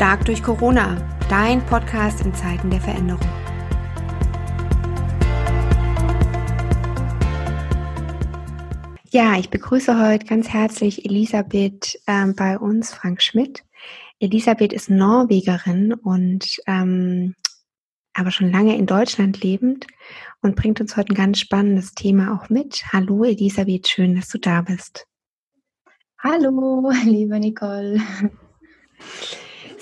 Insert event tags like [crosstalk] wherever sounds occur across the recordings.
Stark durch Corona, dein Podcast in Zeiten der Veränderung. Ja, ich begrüße heute ganz herzlich Elisabeth ähm, bei uns, Frank Schmidt. Elisabeth ist Norwegerin und ähm, aber schon lange in Deutschland lebend und bringt uns heute ein ganz spannendes Thema auch mit. Hallo Elisabeth, schön, dass du da bist. Hallo, [laughs] liebe Nicole.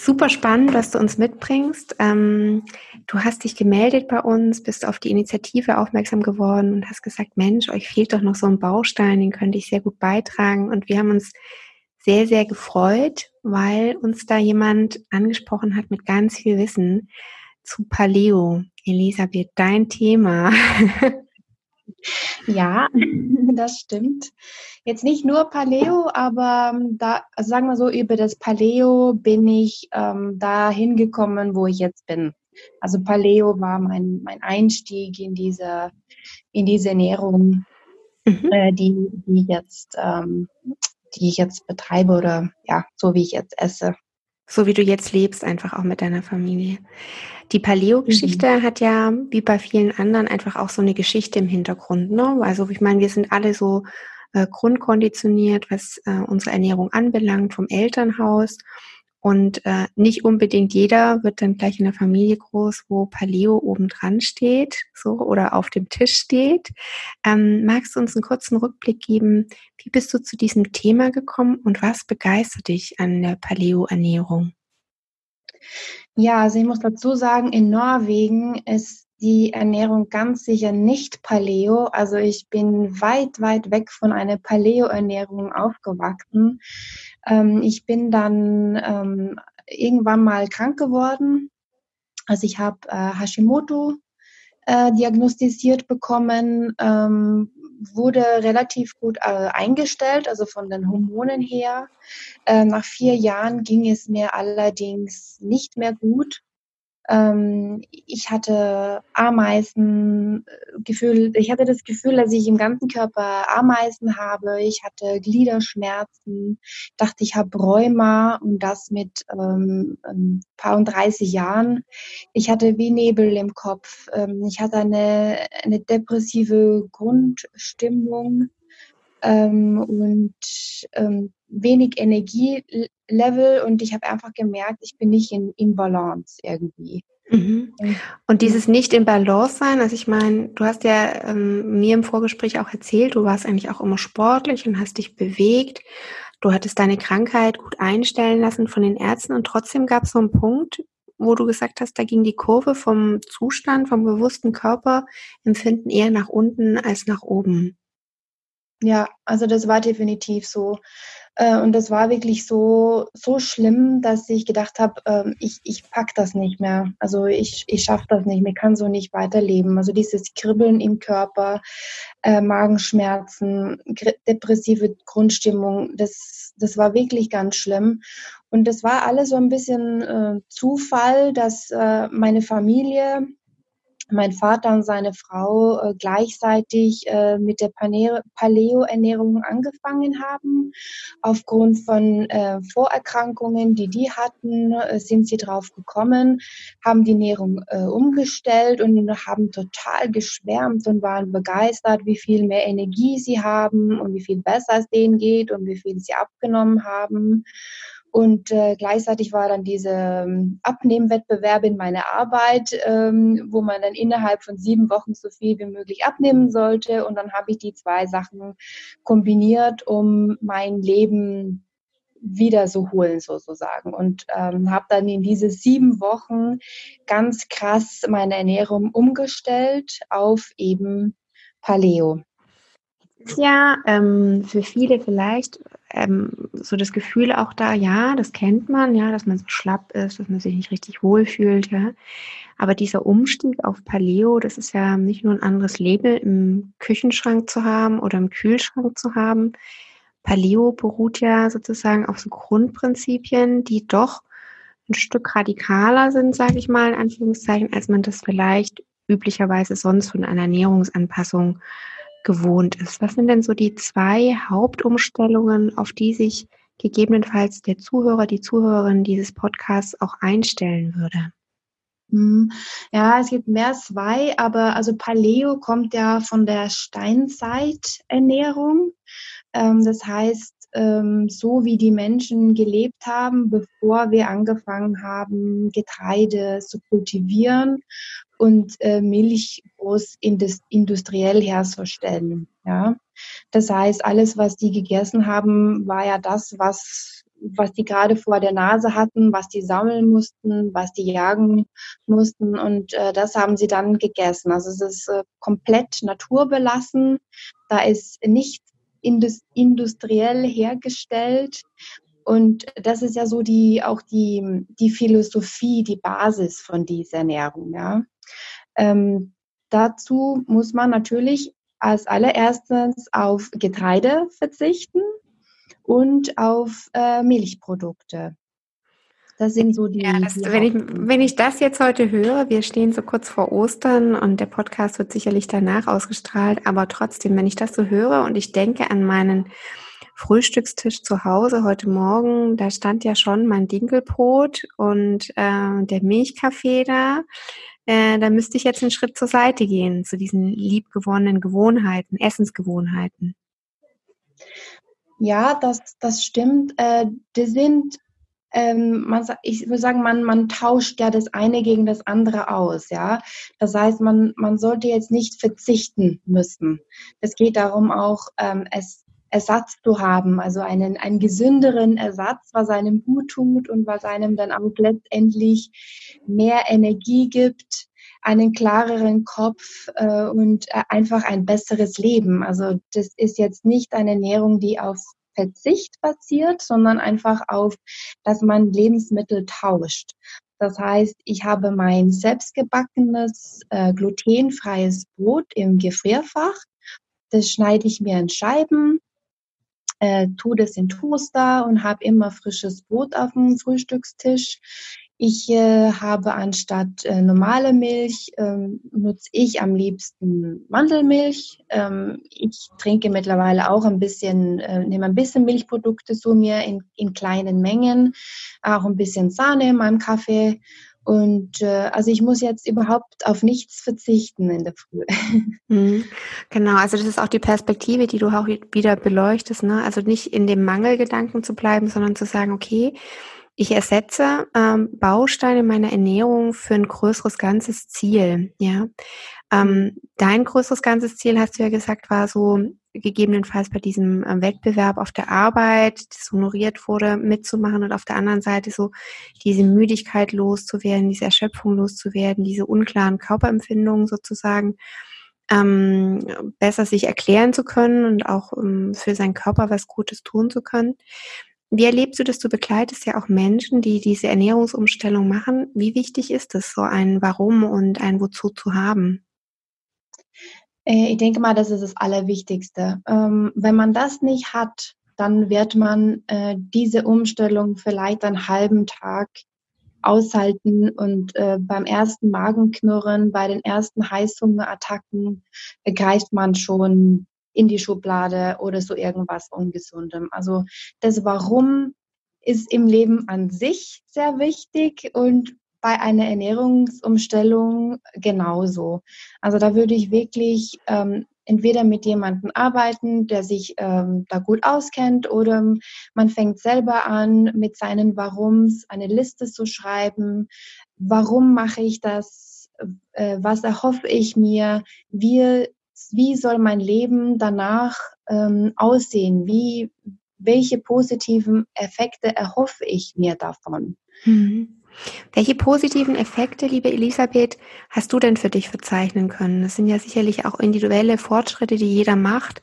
Super spannend, was du uns mitbringst. Ähm, du hast dich gemeldet bei uns, bist auf die Initiative aufmerksam geworden und hast gesagt, Mensch, euch fehlt doch noch so ein Baustein, den könnte ich sehr gut beitragen. Und wir haben uns sehr, sehr gefreut, weil uns da jemand angesprochen hat mit ganz viel Wissen zu Paleo. Elisabeth, dein Thema. [laughs] Ja, das stimmt. Jetzt nicht nur Paleo, aber ähm, da, also sagen wir so, über das Paleo bin ich ähm, da hingekommen, wo ich jetzt bin. Also Paleo war mein, mein Einstieg in diese, in diese Ernährung, mhm. äh, die, die, jetzt, ähm, die ich jetzt betreibe oder ja, so wie ich jetzt esse. So wie du jetzt lebst, einfach auch mit deiner Familie. Die Paleo-Geschichte mhm. hat ja, wie bei vielen anderen, einfach auch so eine Geschichte im Hintergrund. Ne? Also ich meine, wir sind alle so äh, grundkonditioniert, was äh, unsere Ernährung anbelangt, vom Elternhaus. Und äh, nicht unbedingt jeder wird dann gleich in der Familie groß, wo Paleo oben dran steht, so oder auf dem Tisch steht. Ähm, magst du uns einen kurzen Rückblick geben? Wie bist du zu diesem Thema gekommen und was begeistert dich an der Paleo-Ernährung? Ja, also ich muss dazu sagen, in Norwegen ist die Ernährung ganz sicher nicht Paleo. Also ich bin weit, weit weg von einer Paleo-Ernährung aufgewachsen. Ähm, ich bin dann ähm, irgendwann mal krank geworden. Also ich habe äh, Hashimoto äh, diagnostiziert bekommen, ähm, wurde relativ gut äh, eingestellt, also von den Hormonen her. Äh, nach vier Jahren ging es mir allerdings nicht mehr gut. Ähm, ich hatte Ameisengefühl, ich hatte das Gefühl, dass ich im ganzen Körper Ameisen habe. Ich hatte Gliederschmerzen, dachte, ich habe Rheuma und das mit ähm, ein paar und 30 Jahren. Ich hatte wie Nebel im Kopf. Ähm, ich hatte eine, eine depressive Grundstimmung ähm, und ähm, wenig Energielevel und ich habe einfach gemerkt, ich bin nicht in, in Balance irgendwie. Mhm. Und dieses nicht in Balance sein, also ich meine, du hast ja ähm, mir im Vorgespräch auch erzählt, du warst eigentlich auch immer sportlich und hast dich bewegt. Du hattest deine Krankheit gut einstellen lassen von den Ärzten und trotzdem gab es so einen Punkt, wo du gesagt hast, da ging die Kurve vom Zustand, vom bewussten Körperempfinden eher nach unten als nach oben. Ja, also das war definitiv so. Äh, und das war wirklich so, so schlimm, dass ich gedacht habe, ähm, ich, ich pack das nicht mehr. Also ich, ich schaffe das nicht, mir kann so nicht weiterleben. Also dieses Kribbeln im Körper, äh, Magenschmerzen, depressive Grundstimmung, das, das war wirklich ganz schlimm. Und das war alles so ein bisschen äh, Zufall, dass meine Familie mein Vater und seine Frau äh, gleichzeitig äh, mit der Paleo-Ernährung angefangen haben. Aufgrund von äh, Vorerkrankungen, die die hatten, äh, sind sie drauf gekommen, haben die Ernährung äh, umgestellt und haben total geschwärmt und waren begeistert, wie viel mehr Energie sie haben und wie viel besser es denen geht und wie viel sie abgenommen haben. Und äh, gleichzeitig war dann diese ähm, Abnehmwettbewerb in meiner Arbeit, ähm, wo man dann innerhalb von sieben Wochen so viel wie möglich abnehmen sollte. Und dann habe ich die zwei Sachen kombiniert, um mein Leben wieder so holen sozusagen und ähm, habe dann in diese sieben Wochen ganz krass meine Ernährung umgestellt auf eben Paleo ja ähm, für viele vielleicht ähm, so das Gefühl auch da, ja, das kennt man, ja, dass man so schlapp ist, dass man sich nicht richtig wohlfühlt, ja. Aber dieser Umstieg auf Paleo, das ist ja nicht nur ein anderes Label im Küchenschrank zu haben oder im Kühlschrank zu haben. Paleo beruht ja sozusagen auf so Grundprinzipien, die doch ein Stück radikaler sind, sage ich mal in Anführungszeichen, als man das vielleicht üblicherweise sonst von einer Ernährungsanpassung äh, gewohnt ist. Was sind denn so die zwei Hauptumstellungen, auf die sich gegebenenfalls der Zuhörer, die Zuhörerin dieses Podcasts auch einstellen würde? Hm, ja, es gibt mehr zwei, aber also Paleo kommt ja von der Steinzeiternährung. Ähm, das heißt, ähm, so wie die Menschen gelebt haben, bevor wir angefangen haben, Getreide zu kultivieren und äh, Milch groß industriell herzustellen. Ja, das heißt, alles, was die gegessen haben, war ja das, was was die gerade vor der Nase hatten, was die sammeln mussten, was die jagen mussten und äh, das haben sie dann gegessen. Also es ist äh, komplett naturbelassen. Da ist nichts industriell hergestellt. Und das ist ja so die, auch die, die Philosophie, die Basis von dieser Ernährung. Ja. Ähm, dazu muss man natürlich als allererstes auf Getreide verzichten und auf äh, Milchprodukte. Das sind so die. Ja, das, die wenn, ich, wenn ich das jetzt heute höre, wir stehen so kurz vor Ostern und der Podcast wird sicherlich danach ausgestrahlt, aber trotzdem, wenn ich das so höre und ich denke an meinen Frühstückstisch zu Hause heute Morgen, da stand ja schon mein Dinkelbrot und äh, der Milchkaffee da. Äh, da müsste ich jetzt einen Schritt zur Seite gehen zu diesen liebgewonnenen Gewohnheiten, Essensgewohnheiten. Ja, das, das stimmt. Äh, die sind ähm, man, ich würde sagen, man, man tauscht ja das eine gegen das andere aus, ja. Das heißt, man, man sollte jetzt nicht verzichten müssen. Es geht darum auch, ähm, es, Ersatz zu haben, also einen, einen gesünderen Ersatz, was einem gut tut und was einem dann auch letztendlich mehr Energie gibt, einen klareren Kopf äh, und äh, einfach ein besseres Leben. Also das ist jetzt nicht eine Ernährung, die auf Verzicht basiert, sondern einfach auf, dass man Lebensmittel tauscht. Das heißt, ich habe mein selbstgebackenes äh, glutenfreies Brot im Gefrierfach. Das schneide ich mir in Scheiben, äh, tue das in Toaster und habe immer frisches Brot auf dem Frühstückstisch. Ich äh, habe anstatt äh, normale Milch, ähm, nutze ich am liebsten Mandelmilch. Ähm, ich trinke mittlerweile auch ein bisschen, äh, nehme ein bisschen Milchprodukte zu mir in, in kleinen Mengen, auch ein bisschen Sahne in meinem Kaffee. Und äh, also ich muss jetzt überhaupt auf nichts verzichten in der Früh. [laughs] Mhm. Genau, also das ist auch die Perspektive, die du auch wieder beleuchtest. Ne? Also nicht in dem Mangelgedanken zu bleiben, sondern zu sagen, okay, ich ersetze ähm, Bausteine meiner Ernährung für ein größeres ganzes Ziel. Ja, ähm, dein größeres ganzes Ziel, hast du ja gesagt, war so gegebenenfalls bei diesem äh, Wettbewerb auf der Arbeit, das honoriert wurde, mitzumachen und auf der anderen Seite so diese Müdigkeit loszuwerden, diese Erschöpfung loszuwerden, diese unklaren Körperempfindungen sozusagen ähm, besser sich erklären zu können und auch ähm, für seinen Körper was Gutes tun zu können. Wie erlebst du das? Du begleitest ja auch Menschen, die diese Ernährungsumstellung machen. Wie wichtig ist es, so ein Warum und ein Wozu zu haben? Äh, ich denke mal, das ist das Allerwichtigste. Ähm, wenn man das nicht hat, dann wird man äh, diese Umstellung vielleicht einen halben Tag aushalten und äh, beim ersten Magenknurren, bei den ersten Heißhungerattacken greift man schon in die Schublade oder so irgendwas Ungesundem. Also das Warum ist im Leben an sich sehr wichtig und bei einer Ernährungsumstellung genauso. Also da würde ich wirklich ähm, entweder mit jemandem arbeiten, der sich ähm, da gut auskennt, oder man fängt selber an, mit seinen Warums eine Liste zu schreiben. Warum mache ich das? Äh, was erhoffe ich mir? Wie wie soll mein Leben danach ähm, aussehen? Wie, welche positiven Effekte erhoffe ich mir davon? Mhm. Welche positiven Effekte, liebe Elisabeth, hast du denn für dich verzeichnen können? Das sind ja sicherlich auch individuelle Fortschritte, die jeder macht,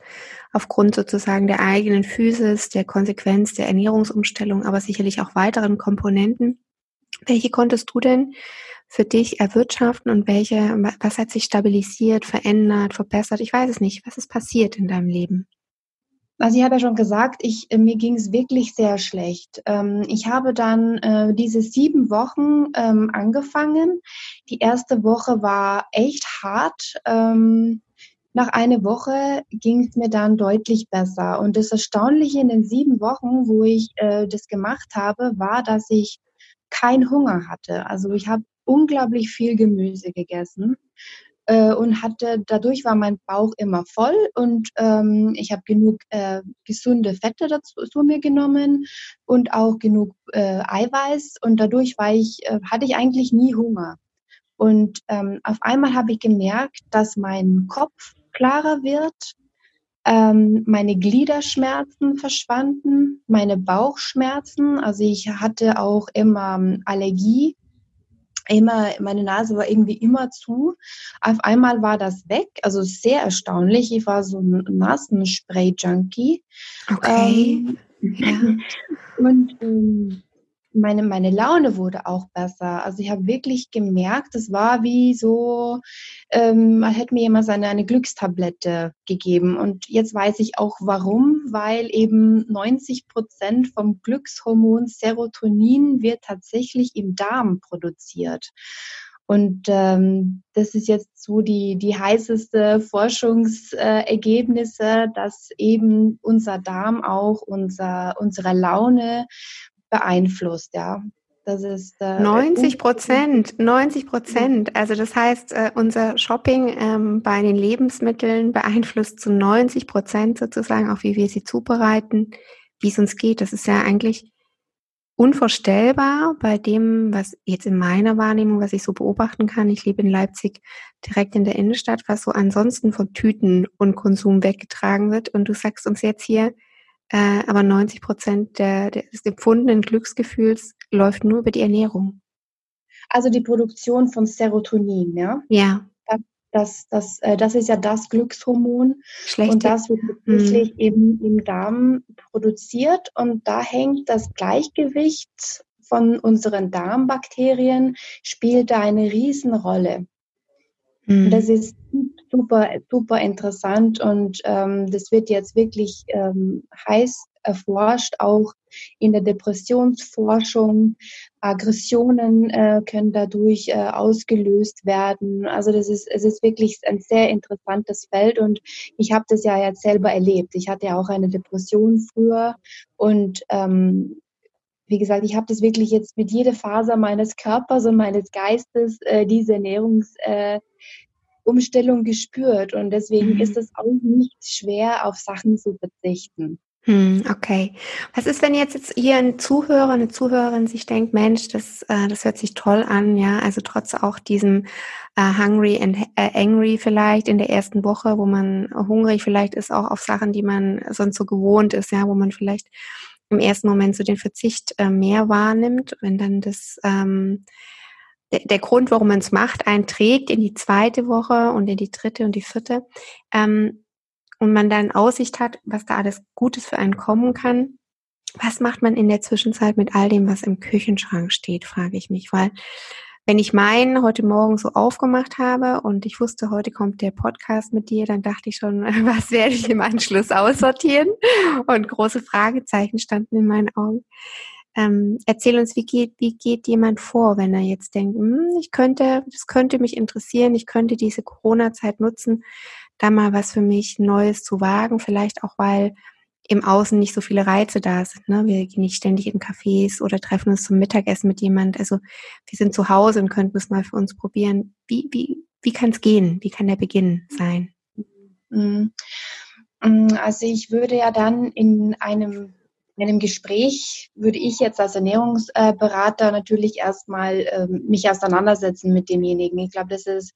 aufgrund sozusagen der eigenen Physis, der Konsequenz der Ernährungsumstellung, aber sicherlich auch weiteren Komponenten. Welche konntest du denn für dich erwirtschaften und welche, was hat sich stabilisiert, verändert, verbessert? Ich weiß es nicht. Was ist passiert in deinem Leben? Also ich habe ja schon gesagt, ich, äh, mir ging es wirklich sehr schlecht. Ähm, ich habe dann äh, diese sieben Wochen ähm, angefangen. Die erste Woche war echt hart. Ähm, nach einer Woche ging es mir dann deutlich besser. Und das Erstaunliche in den sieben Wochen, wo ich äh, das gemacht habe, war, dass ich keinen Hunger hatte. Also ich habe unglaublich viel Gemüse gegessen äh, und hatte, dadurch war mein Bauch immer voll und ähm, ich habe genug äh, gesunde Fette dazu zu mir genommen und auch genug äh, Eiweiß und dadurch war ich, äh, hatte ich eigentlich nie Hunger. Und ähm, auf einmal habe ich gemerkt, dass mein Kopf klarer wird, ähm, meine Gliederschmerzen verschwanden, meine Bauchschmerzen, also ich hatte auch immer ähm, Allergie immer, meine Nase war irgendwie immer zu. Auf einmal war das weg, also sehr erstaunlich. Ich war so ein Nasenspray-Junkie. Okay. Ähm, ja. Und ähm, meine, meine Laune wurde auch besser. Also ich habe wirklich gemerkt, es war wie so, ähm, man hätte mir jemand eine, eine Glückstablette gegeben. Und jetzt weiß ich auch warum, weil eben 90 Prozent vom Glückshormon Serotonin wird tatsächlich im Darm produziert. Und ähm, das ist jetzt so die, die heißeste Forschungsergebnisse, dass eben unser Darm auch unser, unsere Laune beeinflusst, ja. Das ist äh, 90 Prozent, 90 Prozent. Also das heißt, äh, unser Shopping ähm, bei den Lebensmitteln beeinflusst zu 90 Prozent sozusagen auch, wie wir sie zubereiten, wie es uns geht. Das ist ja eigentlich unvorstellbar bei dem, was jetzt in meiner Wahrnehmung, was ich so beobachten kann. Ich lebe in Leipzig direkt in der Innenstadt, was so ansonsten von Tüten und Konsum weggetragen wird. Und du sagst uns jetzt hier, äh, aber 90 Prozent der, des empfundenen Glücksgefühls läuft nur über die Ernährung. Also die Produktion von Serotonin, ja? Ja. Das, das, äh, das ist ja das Glückshormon. Schlecht. Und das wird wirklich hm. eben im Darm produziert. Und da hängt das Gleichgewicht von unseren Darmbakterien, spielt da eine Riesenrolle. Mhm. Das ist super, super interessant und ähm, das wird jetzt wirklich ähm, heiß erforscht, auch in der Depressionsforschung. Aggressionen äh, können dadurch äh, ausgelöst werden. Also das ist, es ist wirklich ein sehr interessantes Feld und ich habe das ja jetzt selber erlebt. Ich hatte ja auch eine Depression früher und ähm, wie gesagt, ich habe das wirklich jetzt mit jeder Faser meines Körpers und meines Geistes, äh, diese Ernährungs, äh, Umstellung gespürt und deswegen mhm. ist es auch nicht schwer, auf Sachen zu verzichten. Hm, okay. Was ist, wenn jetzt, hier ein Zuhörer, eine Zuhörerin sich denkt, Mensch, das, äh, das hört sich toll an, ja, also trotz auch diesem äh, hungry and äh, angry vielleicht in der ersten Woche, wo man hungrig vielleicht ist, auch auf Sachen, die man sonst so gewohnt ist, ja, wo man vielleicht im ersten Moment so den Verzicht äh, mehr wahrnimmt, wenn dann das ähm, der, Grund, warum man es macht, einträgt in die zweite Woche und in die dritte und die vierte. Ähm, und man dann Aussicht hat, was da alles Gutes für einen kommen kann. Was macht man in der Zwischenzeit mit all dem, was im Küchenschrank steht, frage ich mich, weil wenn ich meinen heute Morgen so aufgemacht habe und ich wusste, heute kommt der Podcast mit dir, dann dachte ich schon, [laughs] was werde ich im Anschluss aussortieren? Und große Fragezeichen standen in meinen Augen. Ähm, erzähl uns, wie geht, wie geht jemand vor, wenn er jetzt denkt, hm, ich könnte, das könnte mich interessieren, ich könnte diese Corona-Zeit nutzen, da mal was für mich Neues zu wagen, vielleicht auch, weil im Außen nicht so viele Reize da sind. Ne? Wir gehen nicht ständig in Cafés oder treffen uns zum Mittagessen mit jemand. Also wir sind zu Hause und könnten es mal für uns probieren. Wie, wie, wie kann es gehen? Wie kann der Beginn sein? Mhm. Mhm. Also ich würde ja dann in einem in einem Gespräch würde ich jetzt als Ernährungsberater natürlich erstmal ähm, mich auseinandersetzen mit demjenigen. Ich glaube, das ist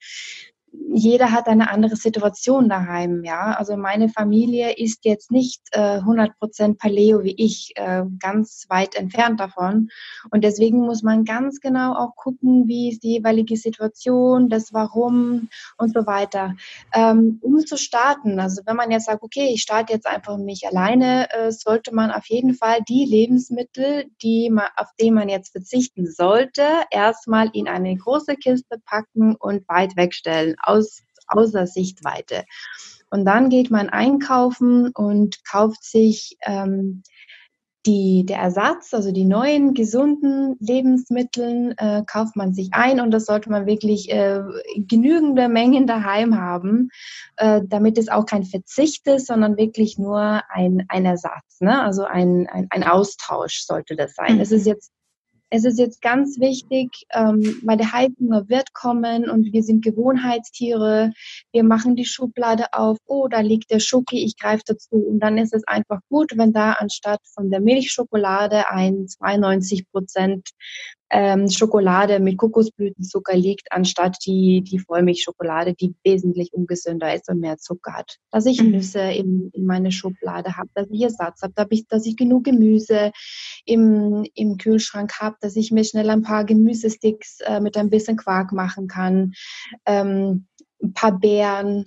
jeder hat eine andere Situation daheim, ja. Also meine Familie ist jetzt nicht äh, 100% Paleo wie ich, äh, ganz weit entfernt davon. Und deswegen muss man ganz genau auch gucken, wie ist die jeweilige Situation, das Warum und so weiter. Ähm, um zu starten, also wenn man jetzt sagt, okay, ich starte jetzt einfach mich alleine, äh, sollte man auf jeden Fall die Lebensmittel, die man, auf die man jetzt verzichten sollte, erstmal in eine große Kiste packen und weit wegstellen aus, außer Sichtweite. Und dann geht man einkaufen und kauft sich ähm, die, der Ersatz, also die neuen gesunden Lebensmittel, äh, kauft man sich ein und das sollte man wirklich äh, genügende Mengen daheim haben, äh, damit es auch kein Verzicht ist, sondern wirklich nur ein, ein Ersatz. Ne? Also ein, ein, ein Austausch sollte das sein. Mhm. Es ist jetzt es ist jetzt ganz wichtig, ähm, weil der Heißhunger wird kommen und wir sind Gewohnheitstiere. Wir machen die Schublade auf, oh, da liegt der Schoki, ich greife dazu. Und dann ist es einfach gut, wenn da anstatt von der Milchschokolade ein 92 Prozent ähm, Schokolade mit Kokosblütenzucker liegt, anstatt die, die Vollmilchschokolade, die wesentlich ungesünder ist und mehr Zucker hat. Dass ich mhm. Nüsse in, in meine Schublade habe, dass ich Ersatz habe, dass ich, dass ich genug Gemüse im, im Kühlschrank habe, dass ich mir schnell ein paar Gemüsesticks äh, mit ein bisschen Quark machen kann, ähm, ein paar Beeren,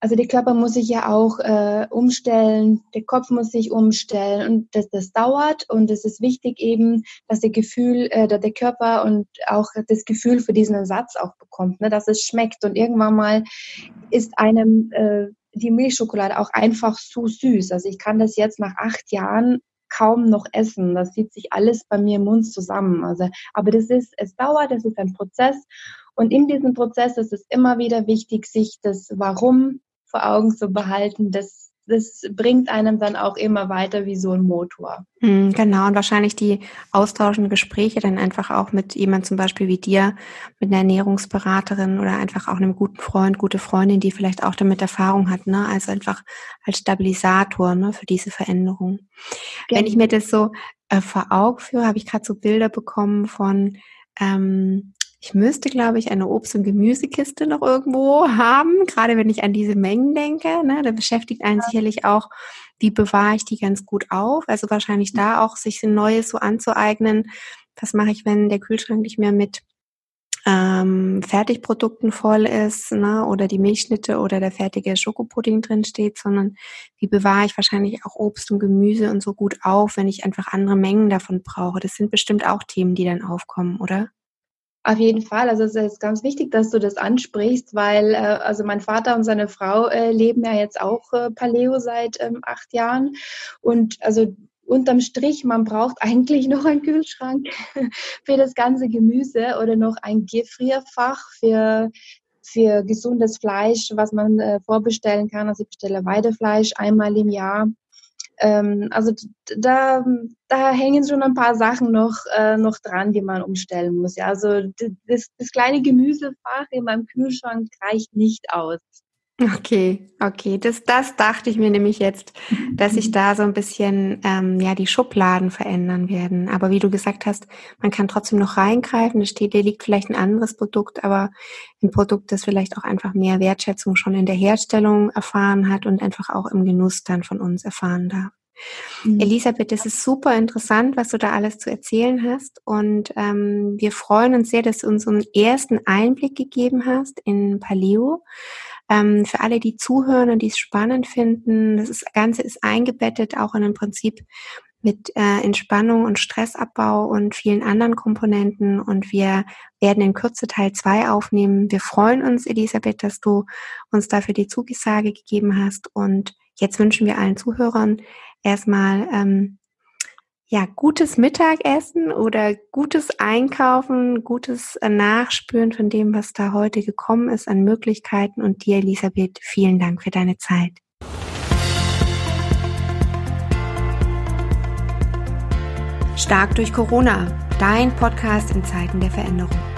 also der Körper muss sich ja auch äh, umstellen, der Kopf muss sich umstellen und das, das dauert und es ist wichtig eben, dass der Gefühl, äh, dass der Körper und auch das Gefühl für diesen Ersatz auch bekommt, ne, dass es schmeckt und irgendwann mal ist einem äh, die Milchschokolade auch einfach zu süß. Also ich kann das jetzt nach acht Jahren kaum noch essen. Das zieht sich alles bei mir im Mund zusammen. Also, aber das ist, es dauert, es ist ein Prozess. Und in diesem Prozess ist es immer wieder wichtig, sich das Warum vor Augen zu behalten, das, das bringt einem dann auch immer weiter wie so ein Motor. Hm, genau, und wahrscheinlich die austauschenden Gespräche dann einfach auch mit jemand zum Beispiel wie dir, mit einer Ernährungsberaterin oder einfach auch einem guten Freund, gute Freundin, die vielleicht auch damit Erfahrung hat, ne? Also einfach als Stabilisator ne, für diese Veränderung. Genau. Wenn ich mir das so äh, vor Augen führe, habe ich gerade so Bilder bekommen von ähm, ich müsste, glaube ich, eine Obst- und Gemüsekiste noch irgendwo haben, gerade wenn ich an diese Mengen denke. Ne? Da beschäftigt einen sicherlich auch, wie bewahre ich die ganz gut auf. Also wahrscheinlich da auch sich ein Neues so anzueignen. Was mache ich, wenn der Kühlschrank nicht mehr mit ähm, Fertigprodukten voll ist, ne, oder die Milchschnitte oder der fertige Schokopudding drin steht, sondern wie bewahre ich wahrscheinlich auch Obst und Gemüse und so gut auf, wenn ich einfach andere Mengen davon brauche. Das sind bestimmt auch Themen, die dann aufkommen, oder? Auf jeden Fall. Also es ist ganz wichtig, dass du das ansprichst, weil äh, also mein Vater und seine Frau äh, leben ja jetzt auch äh, Paleo seit ähm, acht Jahren. Und also unterm Strich, man braucht [laughs] eigentlich noch einen Kühlschrank [laughs] für das ganze Gemüse oder noch ein Gefrierfach für für gesundes Fleisch, was man äh, vorbestellen kann. Also ich bestelle Weidefleisch einmal im Jahr ähm, also da, da hängen schon ein paar Sachen noch, äh, noch dran, die man umstellen muss. Ja, also das, das kleine Gemüsefach in meinem Kühlschrank reicht nicht aus. Okay, okay. Das, das dachte ich mir nämlich jetzt, dass sich da so ein bisschen ähm, ja die Schubladen verändern werden. Aber wie du gesagt hast, man kann trotzdem noch reingreifen. Es steht, dir liegt vielleicht ein anderes Produkt, aber ein Produkt, das vielleicht auch einfach mehr Wertschätzung schon in der Herstellung erfahren hat und einfach auch im Genuss dann von uns erfahren darf. Mhm. Elisabeth, es ist super interessant, was du da alles zu erzählen hast. Und ähm, wir freuen uns sehr, dass du uns einen ersten Einblick gegeben hast in Paleo. Ähm, für alle, die zuhören und die es spannend finden, das Ganze ist eingebettet auch in ein Prinzip mit äh, Entspannung und Stressabbau und vielen anderen Komponenten. Und wir werden in Kürze Teil 2 aufnehmen. Wir freuen uns, Elisabeth, dass du uns dafür die Zugesage gegeben hast. Und jetzt wünschen wir allen Zuhörern erstmal ähm, ja, gutes Mittagessen oder gutes Einkaufen, gutes äh, Nachspüren von dem, was da heute gekommen ist an Möglichkeiten. Und dir, Elisabeth, vielen Dank für deine Zeit. Stark durch Corona, dein Podcast in Zeiten der Veränderung.